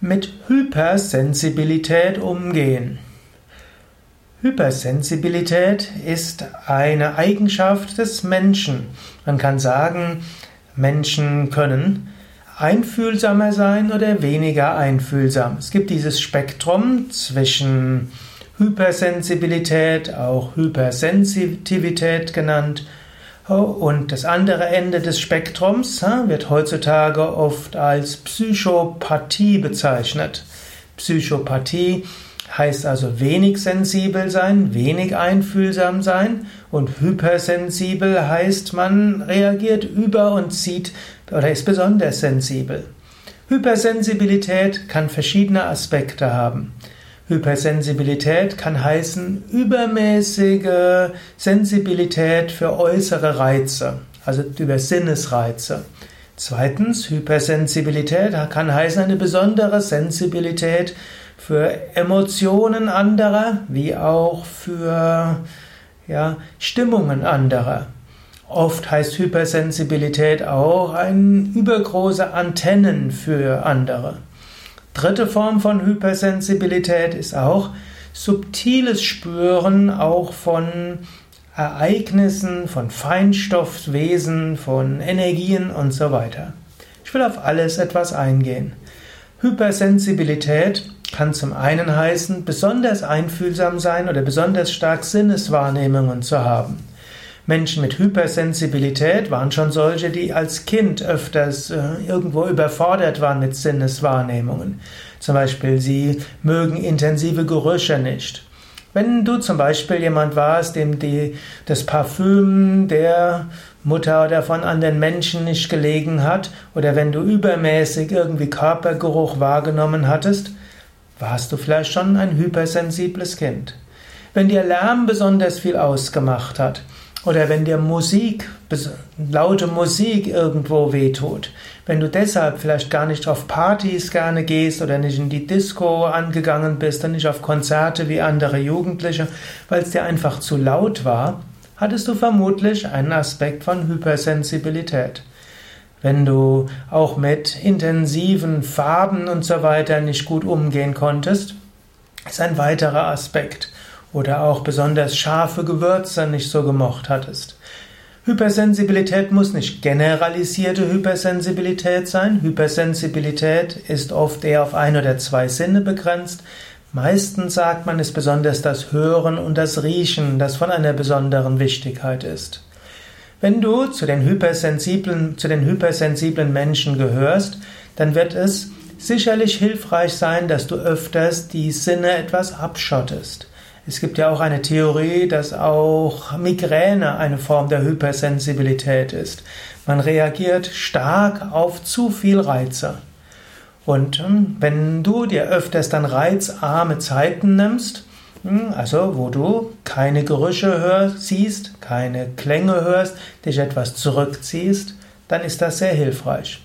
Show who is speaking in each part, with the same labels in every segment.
Speaker 1: mit Hypersensibilität umgehen. Hypersensibilität ist eine Eigenschaft des Menschen. Man kann sagen, Menschen können einfühlsamer sein oder weniger einfühlsam. Es gibt dieses Spektrum zwischen Hypersensibilität, auch Hypersensitivität genannt, und das andere Ende des Spektrums wird heutzutage oft als Psychopathie bezeichnet. Psychopathie heißt also wenig sensibel sein, wenig einfühlsam sein und hypersensibel heißt, man reagiert über und zieht oder ist besonders sensibel. Hypersensibilität kann verschiedene Aspekte haben. Hypersensibilität kann heißen übermäßige Sensibilität für äußere Reize, also über Sinnesreize. Zweitens, Hypersensibilität kann heißen eine besondere Sensibilität für Emotionen anderer, wie auch für ja, Stimmungen anderer. Oft heißt Hypersensibilität auch ein übergroße Antennen für andere. Dritte Form von Hypersensibilität ist auch subtiles Spüren auch von Ereignissen, von Feinstoffwesen, von Energien und so weiter. Ich will auf alles etwas eingehen. Hypersensibilität kann zum einen heißen, besonders einfühlsam sein oder besonders stark Sinneswahrnehmungen zu haben. Menschen mit Hypersensibilität waren schon solche, die als Kind öfters äh, irgendwo überfordert waren mit Sinneswahrnehmungen. Zum Beispiel, sie mögen intensive Gerüche nicht. Wenn du zum Beispiel jemand warst, dem die, das Parfüm der Mutter oder von anderen Menschen nicht gelegen hat, oder wenn du übermäßig irgendwie Körpergeruch wahrgenommen hattest, warst du vielleicht schon ein hypersensibles Kind. Wenn dir Lärm besonders viel ausgemacht hat, oder wenn dir Musik, laute Musik irgendwo wehtut, wenn du deshalb vielleicht gar nicht auf Partys gerne gehst oder nicht in die Disco angegangen bist und nicht auf Konzerte wie andere Jugendliche, weil es dir einfach zu laut war, hattest du vermutlich einen Aspekt von Hypersensibilität. Wenn du auch mit intensiven Farben und so weiter nicht gut umgehen konntest, ist ein weiterer Aspekt oder auch besonders scharfe Gewürze nicht so gemocht hattest. Hypersensibilität muss nicht generalisierte Hypersensibilität sein. Hypersensibilität ist oft eher auf ein oder zwei Sinne begrenzt. Meistens sagt man, ist besonders das Hören und das Riechen, das von einer besonderen Wichtigkeit ist. Wenn du zu den hypersensiblen, zu den hypersensiblen Menschen gehörst, dann wird es sicherlich hilfreich sein, dass du öfters die Sinne etwas abschottest. Es gibt ja auch eine Theorie, dass auch Migräne eine Form der Hypersensibilität ist. Man reagiert stark auf zu viel Reize. Und hm, wenn du dir öfters dann reizarme Zeiten nimmst, hm, also wo du keine Gerüche hörst, siehst, keine Klänge hörst, dich etwas zurückziehst, dann ist das sehr hilfreich.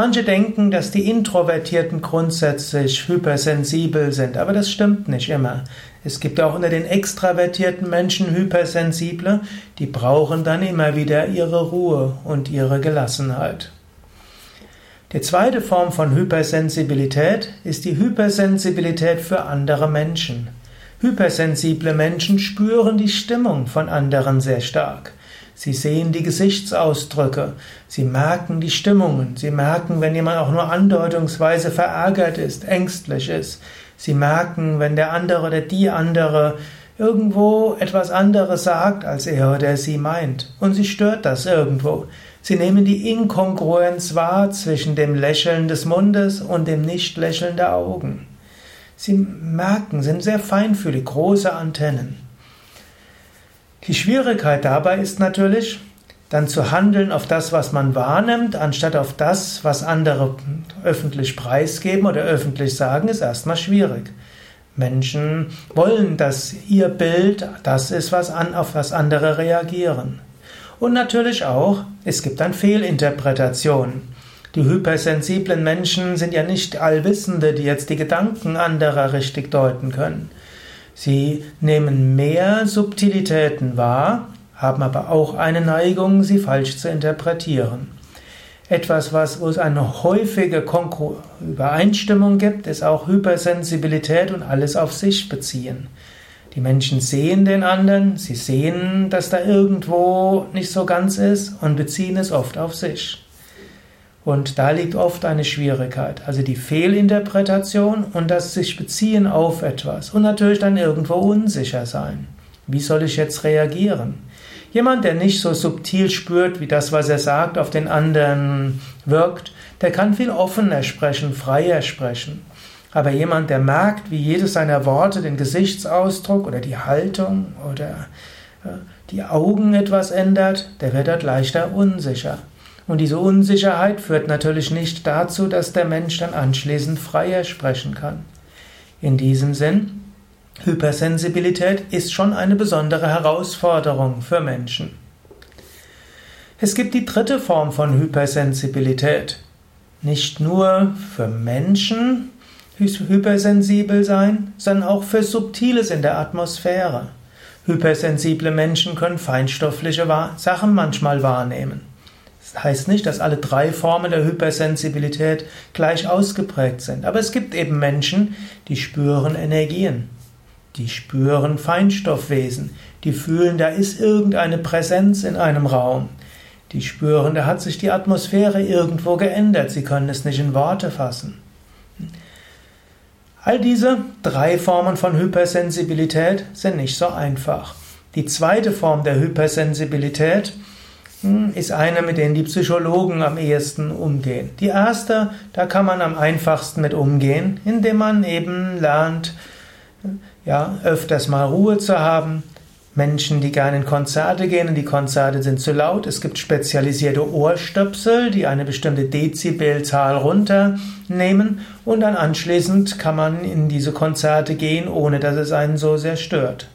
Speaker 1: Manche denken, dass die Introvertierten grundsätzlich hypersensibel sind, aber das stimmt nicht immer. Es gibt auch unter den extravertierten Menschen Hypersensible, die brauchen dann immer wieder ihre Ruhe und ihre Gelassenheit. Die zweite Form von Hypersensibilität ist die Hypersensibilität für andere Menschen. Hypersensible Menschen spüren die Stimmung von anderen sehr stark. Sie sehen die Gesichtsausdrücke, sie merken die Stimmungen, sie merken, wenn jemand auch nur andeutungsweise verärgert ist, ängstlich ist. Sie merken, wenn der andere oder die andere irgendwo etwas anderes sagt, als er oder sie meint. Und sie stört das irgendwo. Sie nehmen die Inkongruenz wahr zwischen dem Lächeln des Mundes und dem Nichtlächeln der Augen. Sie merken, sind sehr feinfühlig, große Antennen. Die Schwierigkeit dabei ist natürlich, dann zu handeln auf das, was man wahrnimmt, anstatt auf das, was andere öffentlich preisgeben oder öffentlich sagen, ist erstmal schwierig. Menschen wollen, dass ihr Bild das ist, was an, auf was andere reagieren. Und natürlich auch, es gibt dann Fehlinterpretationen. Die hypersensiblen Menschen sind ja nicht Allwissende, die jetzt die Gedanken anderer richtig deuten können. Sie nehmen mehr Subtilitäten wahr, haben aber auch eine Neigung, sie falsch zu interpretieren. Etwas, was, wo es eine häufige Übereinstimmung gibt, ist auch Hypersensibilität und alles auf sich beziehen. Die Menschen sehen den anderen, sie sehen, dass da irgendwo nicht so ganz ist und beziehen es oft auf sich. Und da liegt oft eine Schwierigkeit. Also die Fehlinterpretation und das sich beziehen auf etwas und natürlich dann irgendwo unsicher sein. Wie soll ich jetzt reagieren? Jemand, der nicht so subtil spürt, wie das, was er sagt, auf den anderen wirkt, der kann viel offener sprechen, freier sprechen. Aber jemand, der merkt, wie jedes seiner Worte den Gesichtsausdruck oder die Haltung oder die Augen etwas ändert, der wird dort leichter unsicher. Und diese Unsicherheit führt natürlich nicht dazu, dass der Mensch dann anschließend freier sprechen kann. In diesem Sinn, Hypersensibilität ist schon eine besondere Herausforderung für Menschen. Es gibt die dritte Form von Hypersensibilität. Nicht nur für Menschen hypersensibel sein, sondern auch für Subtiles in der Atmosphäre. Hypersensible Menschen können feinstoffliche Sachen manchmal wahrnehmen. Das heißt nicht, dass alle drei Formen der Hypersensibilität gleich ausgeprägt sind, aber es gibt eben Menschen, die spüren Energien, die spüren Feinstoffwesen, die fühlen, da ist irgendeine Präsenz in einem Raum, die spüren, da hat sich die Atmosphäre irgendwo geändert, sie können es nicht in Worte fassen. All diese drei Formen von Hypersensibilität sind nicht so einfach. Die zweite Form der Hypersensibilität hm, ist eine, mit der die Psychologen am ehesten umgehen. Die erste, da kann man am einfachsten mit umgehen, indem man eben lernt, ja, öfters mal Ruhe zu haben. Menschen, die gerne in Konzerte gehen und die Konzerte sind zu laut. Es gibt spezialisierte Ohrstöpsel, die eine bestimmte Dezibelzahl runternehmen und dann anschließend kann man in diese Konzerte gehen, ohne dass es einen so sehr stört.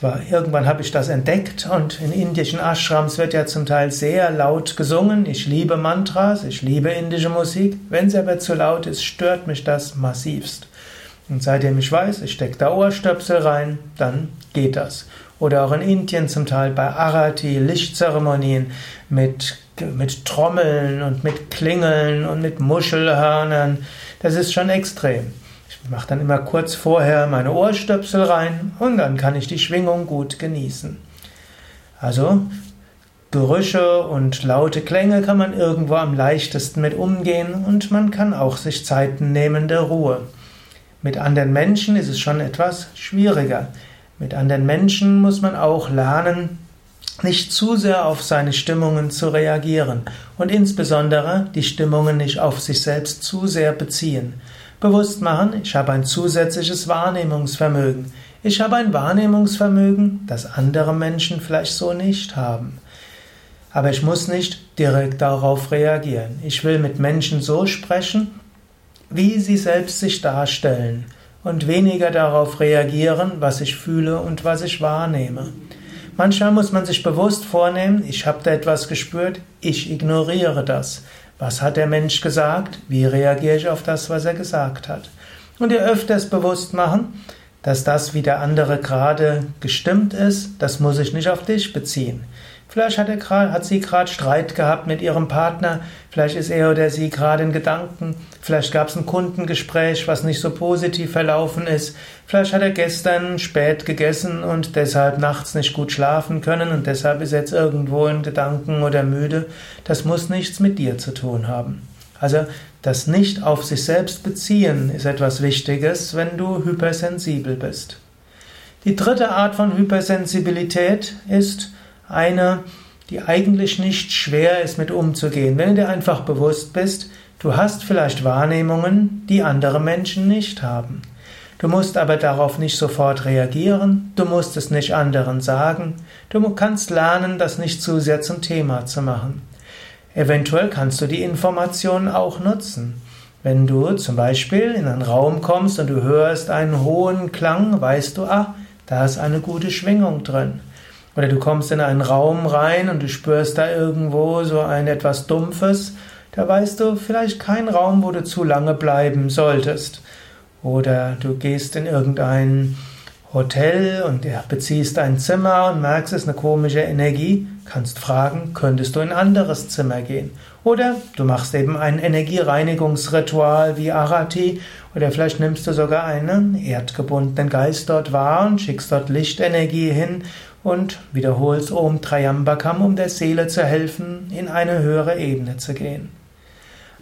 Speaker 1: War, irgendwann habe ich das entdeckt und in indischen Ashrams wird ja zum Teil sehr laut gesungen. Ich liebe Mantras, ich liebe indische Musik. Wenn sie aber zu laut ist, stört mich das massivst. Und seitdem ich weiß, ich stecke da Ohrstöpsel rein, dann geht das. Oder auch in Indien zum Teil bei Arati, Lichtzeremonien mit, mit Trommeln und mit Klingeln und mit Muschelhörnern. Das ist schon extrem. Ich mache dann immer kurz vorher meine Ohrstöpsel rein und dann kann ich die Schwingung gut genießen. Also Gerüche und laute Klänge kann man irgendwo am leichtesten mit umgehen und man kann auch sich Zeiten nehmen der Ruhe. Mit anderen Menschen ist es schon etwas schwieriger. Mit anderen Menschen muss man auch lernen, nicht zu sehr auf seine Stimmungen zu reagieren und insbesondere die Stimmungen nicht auf sich selbst zu sehr beziehen. Bewusst machen, ich habe ein zusätzliches Wahrnehmungsvermögen. Ich habe ein Wahrnehmungsvermögen, das andere Menschen vielleicht so nicht haben. Aber ich muss nicht direkt darauf reagieren. Ich will mit Menschen so sprechen, wie sie selbst sich darstellen und weniger darauf reagieren, was ich fühle und was ich wahrnehme. Manchmal muss man sich bewusst vornehmen, ich habe da etwas gespürt, ich ignoriere das. Was hat der Mensch gesagt? Wie reagiere ich auf das, was er gesagt hat? Und ihr öfters bewusst machen, dass das, wie der andere gerade gestimmt ist, das muss ich nicht auf dich beziehen. Vielleicht hat, er hat sie gerade Streit gehabt mit ihrem Partner, vielleicht ist er oder sie gerade in Gedanken, vielleicht gab es ein Kundengespräch, was nicht so positiv verlaufen ist, vielleicht hat er gestern spät gegessen und deshalb nachts nicht gut schlafen können und deshalb ist er jetzt irgendwo in Gedanken oder müde. Das muss nichts mit dir zu tun haben. Also das nicht auf sich selbst beziehen ist etwas Wichtiges, wenn du hypersensibel bist. Die dritte Art von Hypersensibilität ist, eine, die eigentlich nicht schwer ist mit umzugehen. Wenn du dir einfach bewusst bist, du hast vielleicht Wahrnehmungen, die andere Menschen nicht haben. Du musst aber darauf nicht sofort reagieren, du musst es nicht anderen sagen, du kannst lernen, das nicht zu sehr zum Thema zu machen. Eventuell kannst du die Informationen auch nutzen. Wenn du zum Beispiel in einen Raum kommst und du hörst einen hohen Klang, weißt du, ah, da ist eine gute Schwingung drin. Oder du kommst in einen Raum rein und du spürst da irgendwo so ein etwas Dumpfes. Da weißt du vielleicht kein Raum, wo du zu lange bleiben solltest. Oder du gehst in irgendein Hotel und du beziehst ein Zimmer und merkst, es ist eine komische Energie, kannst fragen, könntest du in ein anderes Zimmer gehen? Oder du machst eben ein Energiereinigungsritual wie Arati oder vielleicht nimmst du sogar einen erdgebundenen Geist dort wahr und schickst dort Lichtenergie hin und wiederholst Om Trayambakam, um der Seele zu helfen, in eine höhere Ebene zu gehen.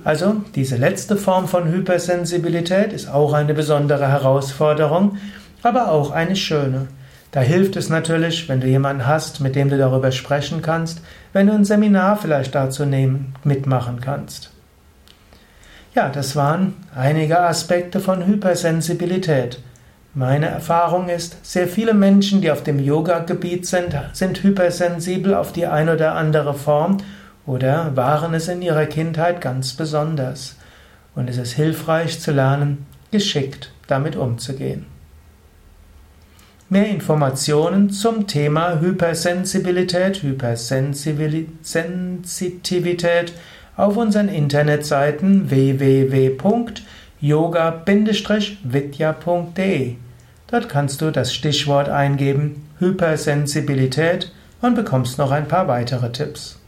Speaker 1: Also diese letzte Form von Hypersensibilität ist auch eine besondere Herausforderung, aber auch eine schöne. Da hilft es natürlich, wenn du jemanden hast, mit dem du darüber sprechen kannst, wenn du ein Seminar vielleicht dazu nehmen, mitmachen kannst. Ja, das waren einige Aspekte von Hypersensibilität. Meine Erfahrung ist, sehr viele Menschen, die auf dem Yoga-Gebiet sind, sind hypersensibel auf die eine oder andere Form oder waren es in ihrer Kindheit ganz besonders. Und es ist hilfreich zu lernen, geschickt damit umzugehen. Mehr Informationen zum Thema Hypersensibilität, Hypersensitivität auf unseren Internetseiten www.yoga-vidya.de. Dort kannst du das Stichwort eingeben Hypersensibilität und bekommst noch ein paar weitere Tipps.